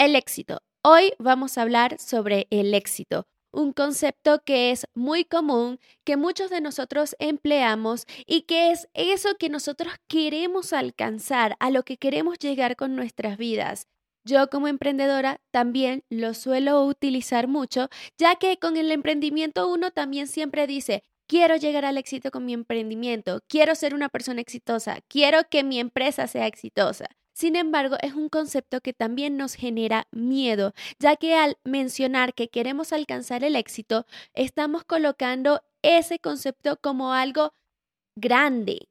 El éxito. Hoy vamos a hablar sobre el éxito, un concepto que es muy común, que muchos de nosotros empleamos y que es eso que nosotros queremos alcanzar, a lo que queremos llegar con nuestras vidas. Yo como emprendedora también lo suelo utilizar mucho, ya que con el emprendimiento uno también siempre dice, quiero llegar al éxito con mi emprendimiento, quiero ser una persona exitosa, quiero que mi empresa sea exitosa. Sin embargo, es un concepto que también nos genera miedo, ya que al mencionar que queremos alcanzar el éxito, estamos colocando ese concepto como algo grande,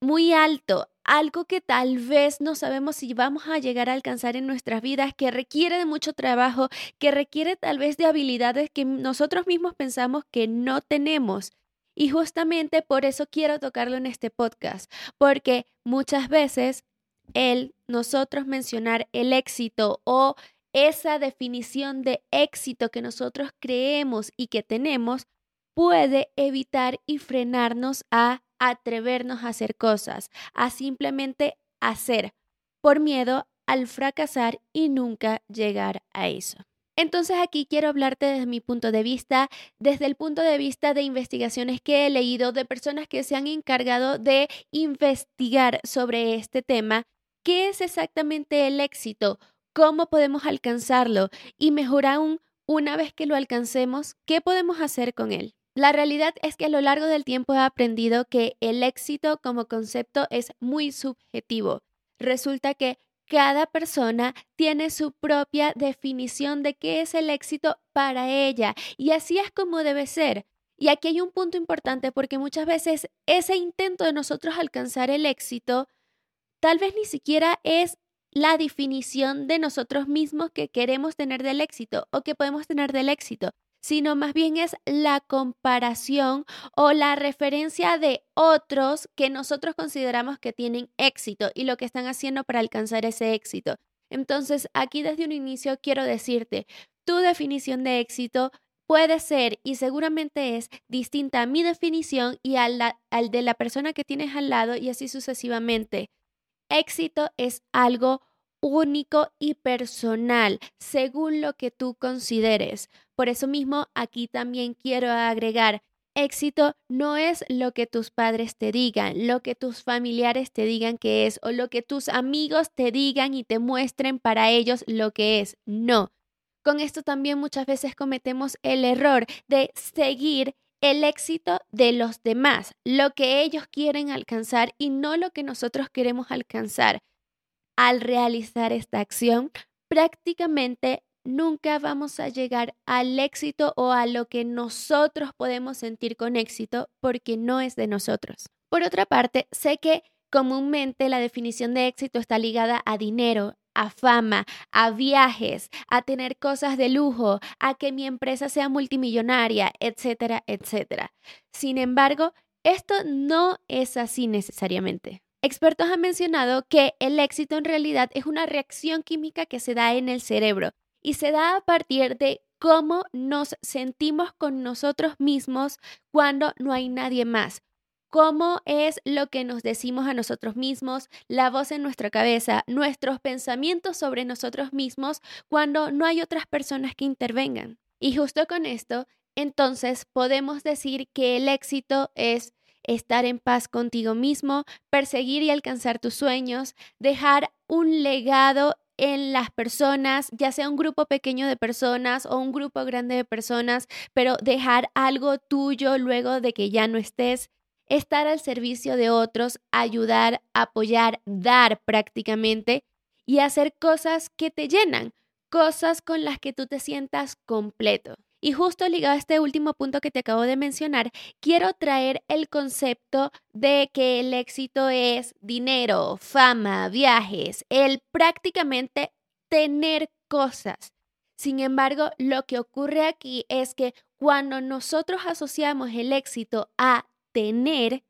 muy alto, algo que tal vez no sabemos si vamos a llegar a alcanzar en nuestras vidas, que requiere de mucho trabajo, que requiere tal vez de habilidades que nosotros mismos pensamos que no tenemos. Y justamente por eso quiero tocarlo en este podcast, porque muchas veces el nosotros mencionar el éxito o esa definición de éxito que nosotros creemos y que tenemos puede evitar y frenarnos a atrevernos a hacer cosas, a simplemente hacer, por miedo al fracasar y nunca llegar a eso. Entonces aquí quiero hablarte desde mi punto de vista, desde el punto de vista de investigaciones que he leído de personas que se han encargado de investigar sobre este tema ¿Qué es exactamente el éxito? ¿Cómo podemos alcanzarlo? Y mejor aún, una vez que lo alcancemos, ¿qué podemos hacer con él? La realidad es que a lo largo del tiempo he aprendido que el éxito como concepto es muy subjetivo. Resulta que cada persona tiene su propia definición de qué es el éxito para ella y así es como debe ser. Y aquí hay un punto importante porque muchas veces ese intento de nosotros alcanzar el éxito tal vez ni siquiera es la definición de nosotros mismos que queremos tener del éxito o que podemos tener del éxito, sino más bien es la comparación o la referencia de otros que nosotros consideramos que tienen éxito y lo que están haciendo para alcanzar ese éxito. Entonces, aquí desde un inicio quiero decirte, tu definición de éxito puede ser y seguramente es distinta a mi definición y al, al de la persona que tienes al lado y así sucesivamente. Éxito es algo único y personal, según lo que tú consideres. Por eso mismo, aquí también quiero agregar, éxito no es lo que tus padres te digan, lo que tus familiares te digan que es o lo que tus amigos te digan y te muestren para ellos lo que es. No. Con esto también muchas veces cometemos el error de seguir el éxito de los demás, lo que ellos quieren alcanzar y no lo que nosotros queremos alcanzar. Al realizar esta acción, prácticamente nunca vamos a llegar al éxito o a lo que nosotros podemos sentir con éxito porque no es de nosotros. Por otra parte, sé que comúnmente la definición de éxito está ligada a dinero, a fama, a viajes, a tener cosas de lujo, a que mi empresa sea multimillonaria, etcétera, etcétera. Sin embargo, esto no es así necesariamente. Expertos han mencionado que el éxito en realidad es una reacción química que se da en el cerebro y se da a partir de cómo nos sentimos con nosotros mismos cuando no hay nadie más, cómo es lo que nos decimos a nosotros mismos, la voz en nuestra cabeza, nuestros pensamientos sobre nosotros mismos cuando no hay otras personas que intervengan. Y justo con esto, entonces podemos decir que el éxito es estar en paz contigo mismo, perseguir y alcanzar tus sueños, dejar un legado en las personas, ya sea un grupo pequeño de personas o un grupo grande de personas, pero dejar algo tuyo luego de que ya no estés, estar al servicio de otros, ayudar, apoyar, dar prácticamente y hacer cosas que te llenan, cosas con las que tú te sientas completo. Y justo ligado a este último punto que te acabo de mencionar, quiero traer el concepto de que el éxito es dinero, fama, viajes, el prácticamente tener cosas. Sin embargo, lo que ocurre aquí es que cuando nosotros asociamos el éxito a tener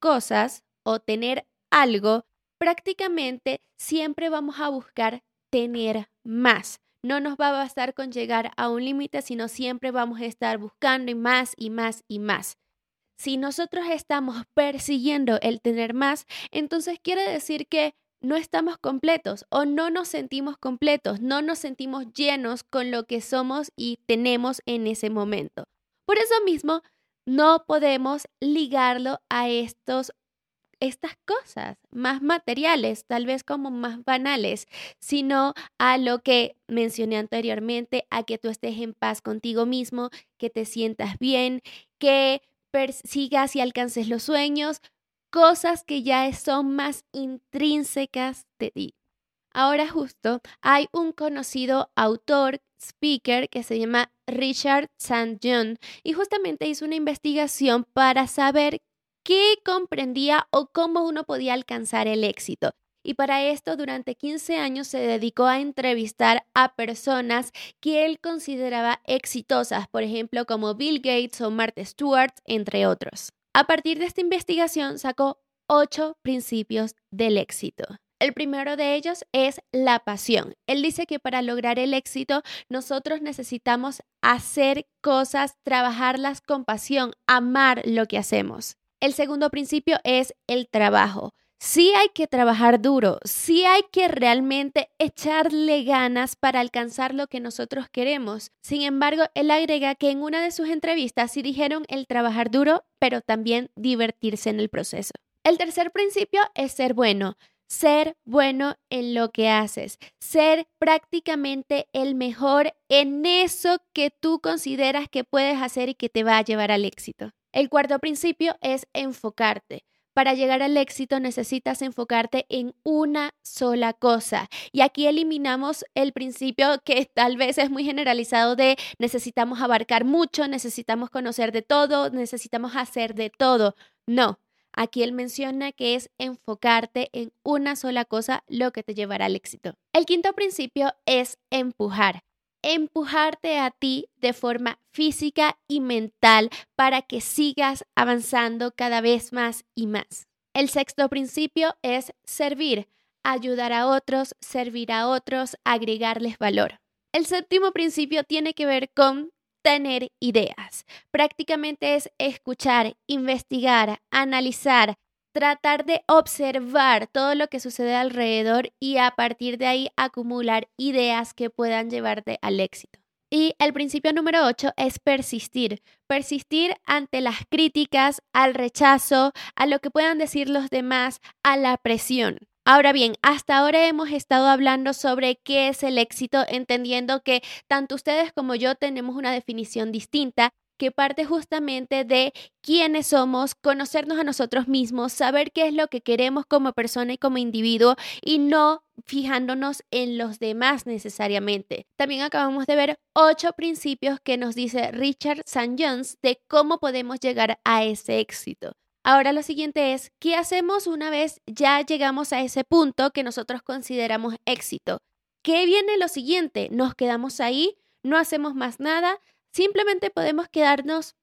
cosas o tener algo, prácticamente siempre vamos a buscar tener más. No nos va a bastar con llegar a un límite, sino siempre vamos a estar buscando y más y más y más. Si nosotros estamos persiguiendo el tener más, entonces quiere decir que no estamos completos o no nos sentimos completos, no nos sentimos llenos con lo que somos y tenemos en ese momento. Por eso mismo, no podemos ligarlo a estos estas cosas más materiales, tal vez como más banales, sino a lo que mencioné anteriormente, a que tú estés en paz contigo mismo, que te sientas bien, que persigas y alcances los sueños, cosas que ya son más intrínsecas de ti. Ahora justo hay un conocido autor, speaker, que se llama Richard St. John y justamente hizo una investigación para saber qué comprendía o cómo uno podía alcanzar el éxito. Y para esto, durante 15 años se dedicó a entrevistar a personas que él consideraba exitosas, por ejemplo, como Bill Gates o Martha Stewart, entre otros. A partir de esta investigación sacó ocho principios del éxito. El primero de ellos es la pasión. Él dice que para lograr el éxito nosotros necesitamos hacer cosas, trabajarlas con pasión, amar lo que hacemos. El segundo principio es el trabajo. Sí hay que trabajar duro, sí hay que realmente echarle ganas para alcanzar lo que nosotros queremos. Sin embargo, él agrega que en una de sus entrevistas sí dijeron el trabajar duro, pero también divertirse en el proceso. El tercer principio es ser bueno ser bueno en lo que haces, ser prácticamente el mejor en eso que tú consideras que puedes hacer y que te va a llevar al éxito. El cuarto principio es enfocarte. Para llegar al éxito necesitas enfocarte en una sola cosa. Y aquí eliminamos el principio que tal vez es muy generalizado de necesitamos abarcar mucho, necesitamos conocer de todo, necesitamos hacer de todo. No, aquí él menciona que es enfocarte en una sola cosa lo que te llevará al éxito. El quinto principio es empujar empujarte a ti de forma física y mental para que sigas avanzando cada vez más y más. El sexto principio es servir, ayudar a otros, servir a otros, agregarles valor. El séptimo principio tiene que ver con tener ideas. Prácticamente es escuchar, investigar, analizar, tratar de observar todo lo que sucede alrededor y a partir de ahí acumular ideas que puedan llevarte al éxito. Y el principio número 8 es persistir. Persistir ante las críticas, al rechazo, a lo que puedan decir los demás, a la presión. Ahora bien, hasta ahora hemos estado hablando sobre qué es el éxito, entendiendo que tanto ustedes como yo tenemos una definición distinta que parte justamente de quiénes somos, conocernos a nosotros mismos, saber qué es lo que queremos como persona y como individuo y no fijándonos en los demás necesariamente. También acabamos de ver ocho principios que nos dice Richard St. Jones de cómo podemos llegar a ese éxito. Ahora lo siguiente es, ¿qué hacemos una vez ya llegamos a ese punto que nosotros consideramos éxito? ¿Qué viene lo siguiente? ¿Nos quedamos ahí? ¿No hacemos más nada? Simplemente podemos quedarnos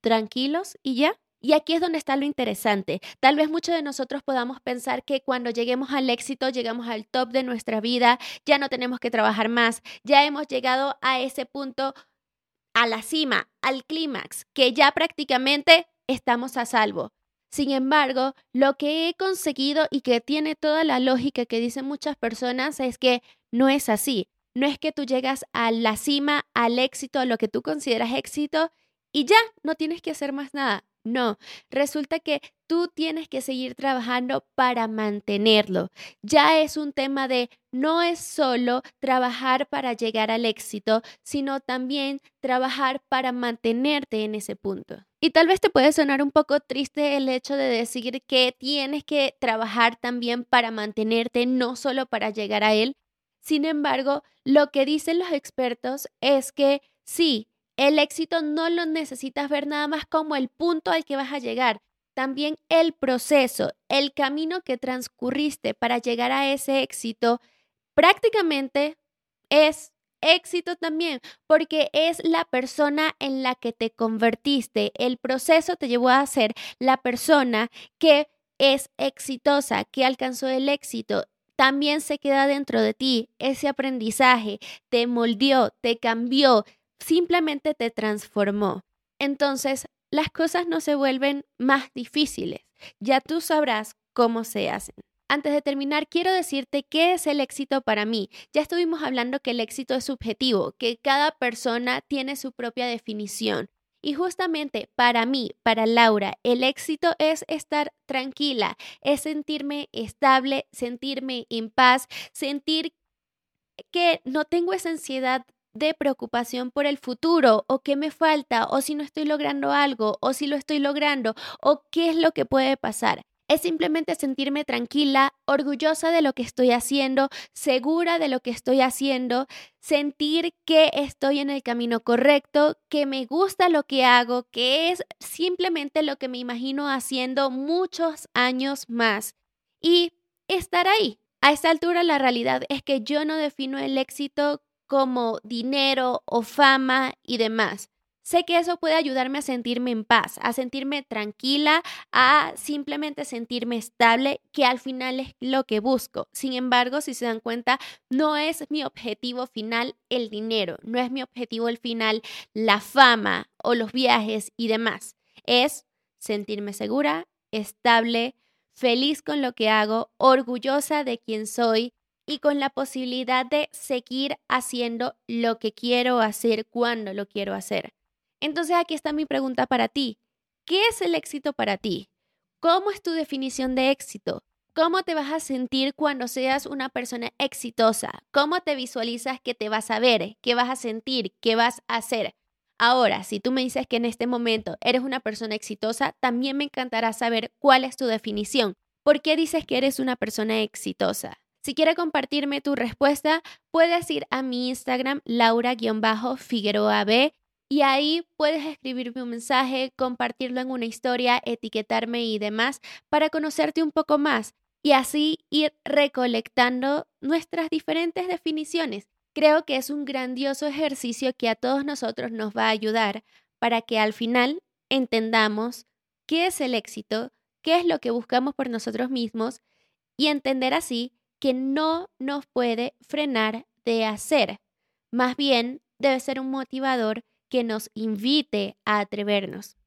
tranquilos y ya. Y aquí es donde está lo interesante. Tal vez muchos de nosotros podamos pensar que cuando lleguemos al éxito, llegamos al top de nuestra vida, ya no tenemos que trabajar más, ya hemos llegado a ese punto, a la cima, al clímax, que ya prácticamente estamos a salvo. Sin embargo, lo que he conseguido y que tiene toda la lógica que dicen muchas personas es que no es así. No es que tú llegas a la cima, al éxito, a lo que tú consideras éxito y ya, no tienes que hacer más nada. No, resulta que tú tienes que seguir trabajando para mantenerlo. Ya es un tema de no es solo trabajar para llegar al éxito, sino también trabajar para mantenerte en ese punto. Y tal vez te puede sonar un poco triste el hecho de decir que tienes que trabajar también para mantenerte, no solo para llegar a él, sin embargo, lo que dicen los expertos es que sí, el éxito no lo necesitas ver nada más como el punto al que vas a llegar, también el proceso, el camino que transcurriste para llegar a ese éxito, prácticamente es éxito también, porque es la persona en la que te convertiste. El proceso te llevó a ser la persona que es exitosa, que alcanzó el éxito también se queda dentro de ti. Ese aprendizaje te moldeó, te cambió, simplemente te transformó. Entonces, las cosas no se vuelven más difíciles. Ya tú sabrás cómo se hacen. antes de terminar, quiero decirte qué es el éxito para mí. Ya estuvimos hablando que el éxito es subjetivo, que cada persona tiene su propia definición. Y justamente para mí, para Laura, el éxito es estar tranquila, es sentirme estable, sentirme en paz, sentir que no tengo esa ansiedad de preocupación por el futuro o qué me falta o si no estoy logrando algo o si lo estoy logrando o qué es lo que puede pasar. Es simplemente sentirme tranquila, orgullosa de lo que estoy haciendo, segura de lo que estoy haciendo, sentir que estoy en el camino correcto, que me gusta lo que hago, que es simplemente lo que me imagino haciendo muchos años más y estar ahí. A esta altura la realidad es que yo no defino el éxito como dinero o fama y demás. Sé que eso puede ayudarme a sentirme en paz, a sentirme tranquila, a simplemente sentirme estable, que al final es lo que busco. Sin embargo, si se dan cuenta, no es mi objetivo final el dinero, no es mi objetivo el final la fama o los viajes y demás. Es sentirme segura, estable, feliz con lo que hago, orgullosa de quien soy y con la posibilidad de seguir haciendo lo que quiero hacer cuando lo quiero hacer. Entonces aquí está mi pregunta para ti. ¿Qué es el éxito para ti? ¿Cómo es tu definición de éxito? ¿Cómo te vas a sentir cuando seas una persona exitosa? ¿Cómo te visualizas que te vas a ver? ¿Qué vas a sentir? ¿Qué vas a hacer? Ahora, si tú me dices que en este momento eres una persona exitosa, también me encantará saber cuál es tu definición. ¿Por qué dices que eres una persona exitosa? Si quieres compartirme tu respuesta, puedes ir a mi Instagram, laura-figueroa B, y ahí puedes escribirme un mensaje, compartirlo en una historia, etiquetarme y demás para conocerte un poco más y así ir recolectando nuestras diferentes definiciones. Creo que es un grandioso ejercicio que a todos nosotros nos va a ayudar para que al final entendamos qué es el éxito, qué es lo que buscamos por nosotros mismos y entender así que no nos puede frenar de hacer. Más bien, debe ser un motivador que nos invite a atrevernos.